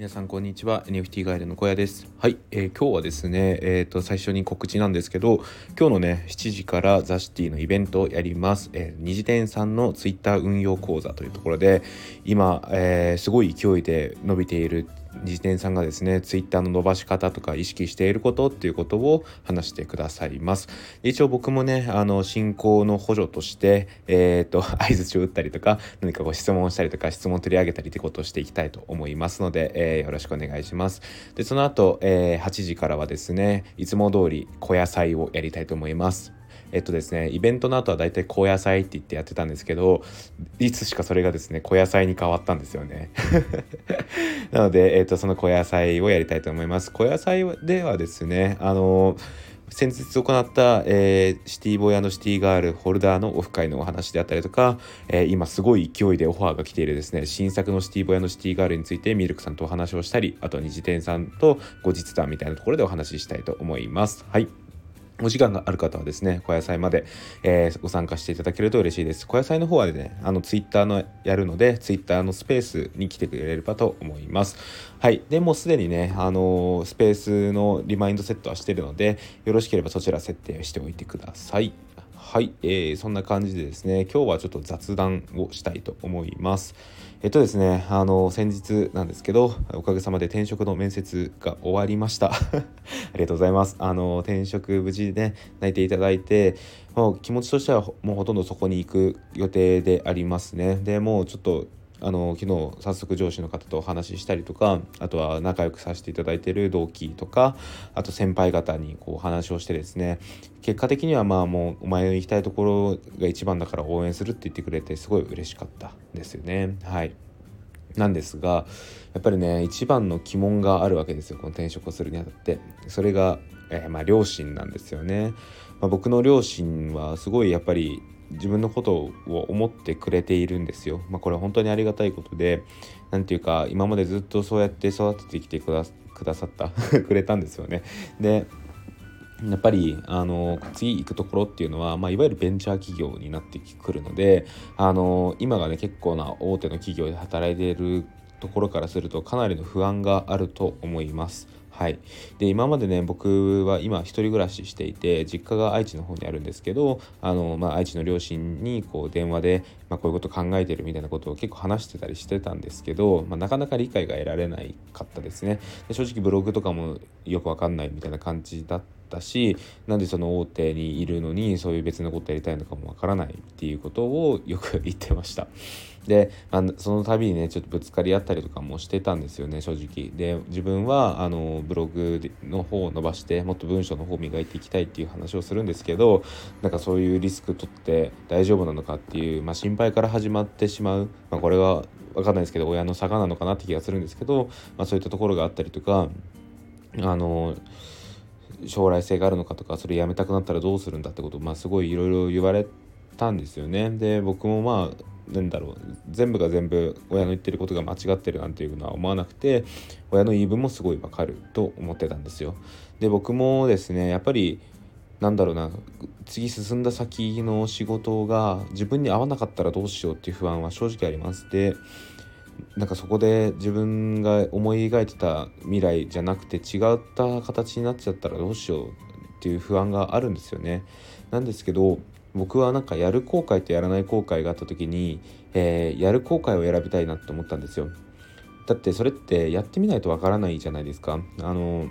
皆さんこんにちは。NFT ガイドの小屋です。はい、えー、今日はですねえっ、ー、と最初に告知なんですけど今日のね7時からザシティのイベントをやります、えー、二次店さんのツイッター運用講座というところで今、えー、すごい勢いで伸びている自転さんがですねツイッターの伸ばし方とか意識していることっていうことを話してくださいます。一応僕もねあの進行の補助としてえっ、ー、と相づちを打ったりとか何かご質問したりとか質問取り上げたりってことをしていきたいと思いますので、えー、よろしくお願いします。でその後、えー、8時からはですねいつも通り小野菜をやりたいと思います。えっとですねイベントの後はだいたい高野菜って言ってやってたんですけどいつしかそれがですね小野菜に変わったんですよね。なので、えっと、その小野菜をやりたいと思います。小野菜ではですねあの先日行った、えー、シティボーイシティガールホルダーのオフ会のお話であったりとか、えー、今すごい勢いでオファーが来ているですね新作のシティボーイシティガールについてミルクさんとお話をしたりあとは二次店さんと後日談みたいなところでお話ししたいと思います。はい。お時間がある方はですね、小野菜まで、えー、ご参加していただけると嬉しいです。小野菜の方はね、あの、ツイッターのやるので、ツイッターのスペースに来てくれればと思います。はい。で、もうすでにね、あのー、スペースのリマインドセットはしてるので、よろしければそちら設定しておいてください。はい、えー、そんな感じでですね、今日はちょっと雑談をしたいと思います。えっとですね、あの、先日なんですけど、おかげさまで転職の面接が終わりました。ありがとうございます。あの、転職無事でね、泣いていただいて、もう気持ちとしてはもうほとんどそこに行く予定でありますね。でもうちょっとあの昨日早速上司の方とお話ししたりとかあとは仲良くさせていただいている同期とかあと先輩方にこう話をしてですね結果的にはまあもうお前の行きたいところが一番だから応援するって言ってくれてすごい嬉しかったですよね。はい。なんですがやっぱりね一番の疑問があるわけですよこの転職をするにあたって。それが、えー、まあ両親なんですよね、まあ、僕の両親はすごいやっぱり自分のことを思ってくれているんですよ。まあ、これは本当にありがたいことで何て言うか今までずっとそうやって育ててきてくださった くれたんですよね。でやっぱりあの次行くところっていうのは、まあ、いわゆるベンチャー企業になってくるのであの今がね結構な大手の企業で働いているところからするとかなりの不安があると思います。はい、で今までね僕は今1人暮らししていて実家が愛知の方にあるんですけどあの、まあ、愛知の両親にこう電話で、まあ、こういうこと考えてるみたいなことを結構話してたりしてたんですけど、まあ、なかなか理解が得られないかったですね。で正直ブログとかもよくわかんないみたいな感じだったしなんでその大手にいるのにそういう別のことやりたいのかもわからないっていうことをよく言ってました。であのその度にねちょっとぶつかり合ったりとかもしてたんですよね正直で自分はあのブログの方を伸ばしてもっと文章の方を磨いていきたいっていう話をするんですけどなんかそういうリスク取って大丈夫なのかっていう、まあ、心配から始まってしまう、まあ、これは分かんないですけど親の差がなのかなって気がするんですけど、まあ、そういったところがあったりとかあの将来性があるのかとかそれやめたくなったらどうするんだってことを、まあ、すごいいろいろ言われたんですよね。で僕もまあなんだろう全部が全部親の言ってることが間違ってるなんていうのは思わなくて親の言い分もすごいわかると思ってたんですよ。で僕もですねやっぱりなんだろうな次進んだ先の仕事が自分に合わなかったらどうしようっていう不安は正直あります。でなんかそこで自分が思い描いてた未来じゃなくて違った形になっちゃったらどうしようっていう不安があるんですよね。なんですけど僕はなんかやる後悔とやらない後悔があった時に、えー、やる後悔を選びたいなと思ったんですよだってそれってやってみないとわからないじゃないですかあの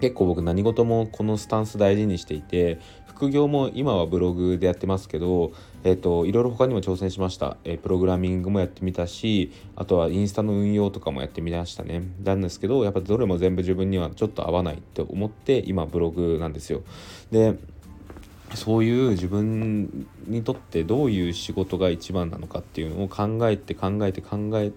結構僕何事もこのスタンス大事にしていて副業も今はブログでやってますけど、えーと、いろいろ他にも挑戦しました、え、プログラミングもやってみたしあとはインスタの運用とかもやってみましたね。なんですけどやっぱどれも全部自分にはちょっと合わないって思って今ブログなんですよ。でそういう自分にとってどういう仕事が一番なのかっていうのを考えて考えて考え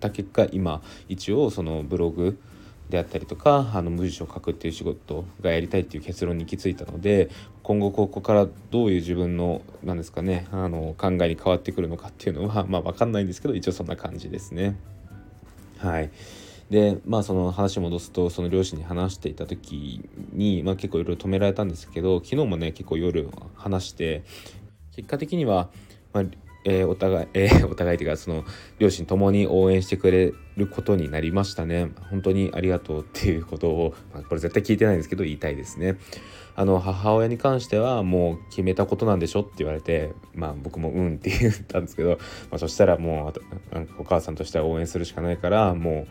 た結果今一応そのブログであったりとかあの文章を書くっていう仕事がやりたいっていう結論に行き着いたので今後ここからどういう自分の何ですかねあの考えに変わってくるのかっていうのは まあ分かんないんですけど一応そんな感じですね。はいでまあその話戻すとその両親に話していた時に、まあ、結構いろいろ止められたんですけど昨日もね結構夜話して結果的には、まあ、えー、お互い、えー、お互いというかその両親ともに応援してくれることになりましたね。本当にありがとうっていうことを、まあ、これ絶対聞いてないんですけど言いたいですね。あの母親に関してはもう決めたことなんでしょって言われてまあ僕もうんって言ったんですけど、まあ、そしたらもうお母さんとしては応援するしかないからも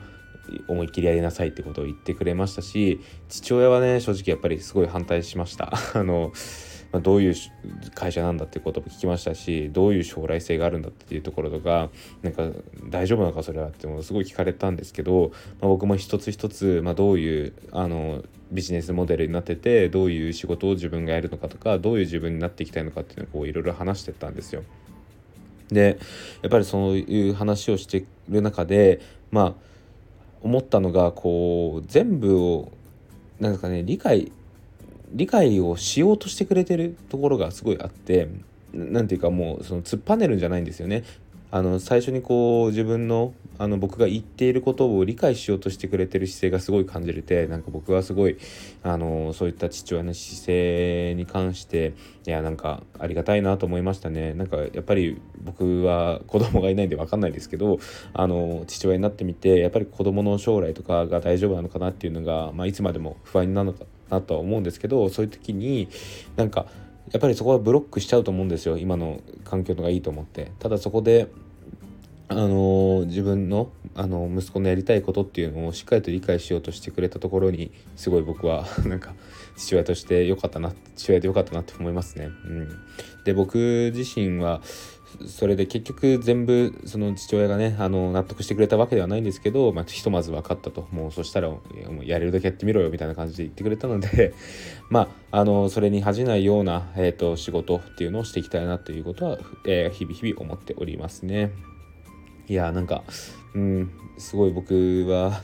う思いっきりやりなさいってことを言ってくれましたし父親はね正直やっぱりすごい反対しました。あのまあ、どういう会社なんだっていうことも聞きましたしどういう将来性があるんだっていうところとかなんか大丈夫なのかそれはってもすごい聞かれたんですけど、まあ、僕も一つ一つ、まあ、どういうあのビジネスモデルになっててどういう仕事を自分がやるのかとかどういう自分になっていきたいのかっていうのをいろいろ話してったんですよ。でやっぱりそういう話をしてる中でまあ思ったのがこう全部をなんですかね理解理解をしようとしてくれてるところがすごいあって何ていうかもうその突っぱねるんじゃないんですよね。あの最初にこう自分のあの僕が言っていることを理解しようとしてくれてる姿勢がすごい感じれてなんか僕はすごいあのそういった父親の姿勢に関していやなんかありがたいなと思いましたねなんかやっぱり僕は子供がいないんで分かんないですけどあの父親になってみてやっぱり子供の将来とかが大丈夫なのかなっていうのが、まあ、いつまでも不安になるのかなとは思うんですけどそういう時になんかやっぱりそこはブロックしちゃうと思うんですよ。今の環境のがいいと思って。ただそこであの自分のあの息子のやりたいことっていうのをしっかりと理解しようとしてくれたところにすごい僕は なんか父親として良かったな父親で良かったなって思いますね。うん、で僕自身はそれで結局全部その父親がねあの納得してくれたわけではないんですけど、まあ、ひとまず分かったともうそしたらもうやれるだけやってみろよみたいな感じで言ってくれたので まああのそれに恥じないような、えーと、仕事っていうのをしていきたいなということは、えー、日々日々思っておりますね。いやなんかうんすごい僕は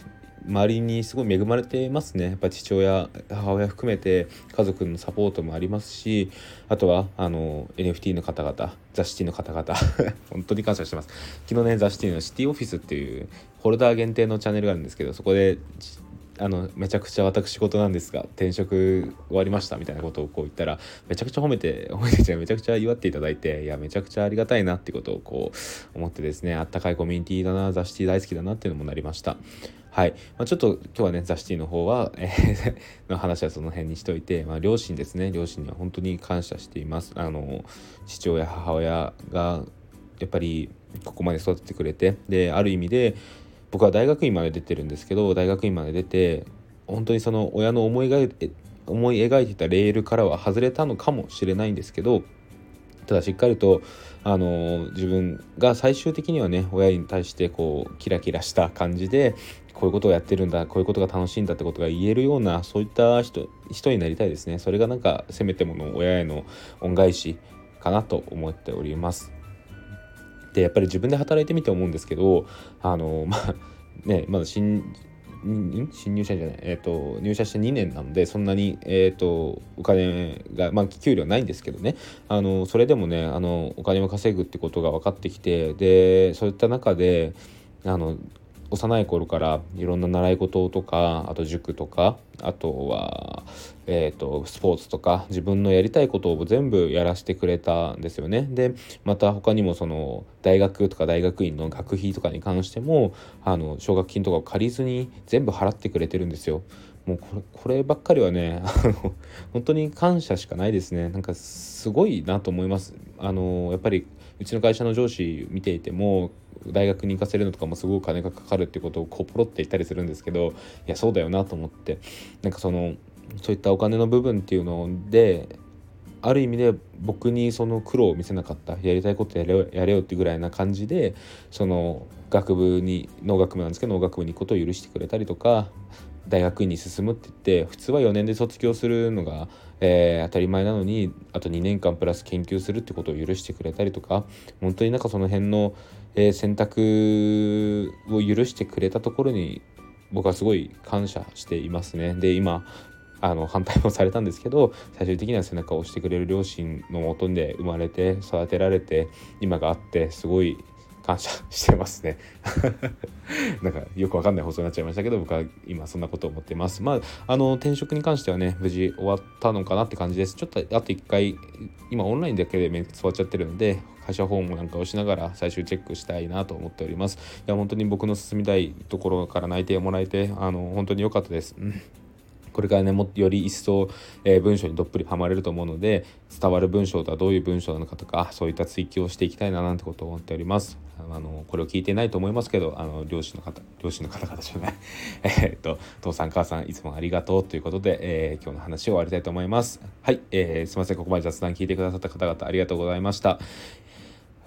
周りにすごい恵まれてますね。やっぱ父親母親含めて家族のサポートもありますしあとはあの NFT の方々ザ・シティの方々 本当に感謝してます。昨日ねザ・シティのシティオフィスっていうホルダー限定のチャンネルがあるんですけどそこであのめちゃくちゃ私事なんですが転職終わりましたみたいなことをこう言ったらめちゃくちゃ褒めて褒めてめちゃくちゃ祝っていただいていやめちゃくちゃありがたいなってことをこう思ってですねあったかいコミュニティだな雑誌大好きだなっていうのもなりました。はい、まあ、ちょっと今日はね雑誌の方は、えー、の話はその辺にしといて、まあ、両親ですね。両親には本当に感謝しています。あの父親母親がやっぱりここまで育ててくれてである意味で僕は大学院まで出てるんですけど大学院まで出て本当にその親の思い描い思い描いてたレールからは外れたのかもしれないんですけどただしっかりとあの自分が最終的にはね親に対してこうキラキラした感じでこういうことをやってるんだこういうことが楽しいんだってことが言えるようなそういった人人になりたいですね。それがなんかせめてもの親への恩返しかなと思っております。でやっぱり自分で働いてみて思うんですけどあの まあねまだ新新入社員じゃない、えーと、入社して2年なのでそんなに、えーと、お金が、まあ、給料ないんですけどね。あのそれでもねあのお金を稼ぐってことが分かってきてでそういった中であの幼い頃からいろんな習い事とかあと塾とかあとは、えーと、スポーツとか自分のやりたいことを全部やらせてくれたんですよね。でまた他にもその大学とか大学院の学費とかに関してもあの奨学金とかを借りずに全部払ってくれてるんですよ。もうこれこればっかりはねあの本当に感謝しかないですねなんかすごいなと思いますあのやっぱりうちの会社の上司見ていても大学に行かせるのとかもすごく金がかかるってことをこうポロって言ったりするんですけどいやそうだよなと思って。なんかそのそういったお金の部分っていうのである意味で僕にその苦労を見せなかった。やりたいことやれよやれよってぐらいな感じでその学部に農学部なんですけど農学部に行くことを許してくれたりとか大学院に進むって言って普通は4年で卒業するのが、えー、当たり前なのにあと2年間プラス研究するってことを許してくれたりとか本当になんかその辺の、えー、選択を許してくれたところに僕はすごい感謝していますね。で今あの反対もされたんですけど最終的には背中を押してくれる両親のもとで生まれて育てられて今があってすごい感謝してますね。なんかよくわかんない放送になっちゃいましたけど僕は今そんなこと思ってます。まああの転職に関してはね無事終わったのかなって感じです。ちょっとあと1回今オンラインだけで面接終わっちゃってるので会社訪問なんかをしながら最終チェックしたいなと思っております。いや本当に僕の進みたいところから内定をもらえてあの本当に良かったです、うん。これからねもより一層、えー、文章にどっぷりはまれると思うので伝わる文章とはどういう文章なのかとかそういった追求をしていきたいななんてことを思っております。あのこれを聞いてないと思いますけどあの両親の方両親の方々じゃない。えっと父さん母さんいつもありがとうということで、えー、今日の話を終わりたいと思います。はい、えー、すいませんここまで雑談聞いてくださった方々ありがとうございました。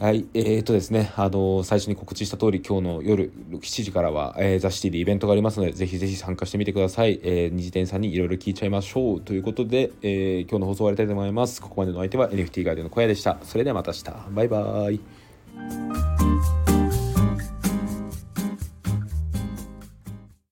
はい、えー、っとですね、あの最初に告知した通り、今日の夜7時からは、えー、ザ・シティでイベントがありますので、ぜひぜひ参加してみてください。えー、二次店さんにいろいろ聞いちゃいましょう。ということで、えー、今日の放送終わりたいと思います。ここまでの相手は NFT ガイドの小屋でした。それではまた明日。バイバーイ。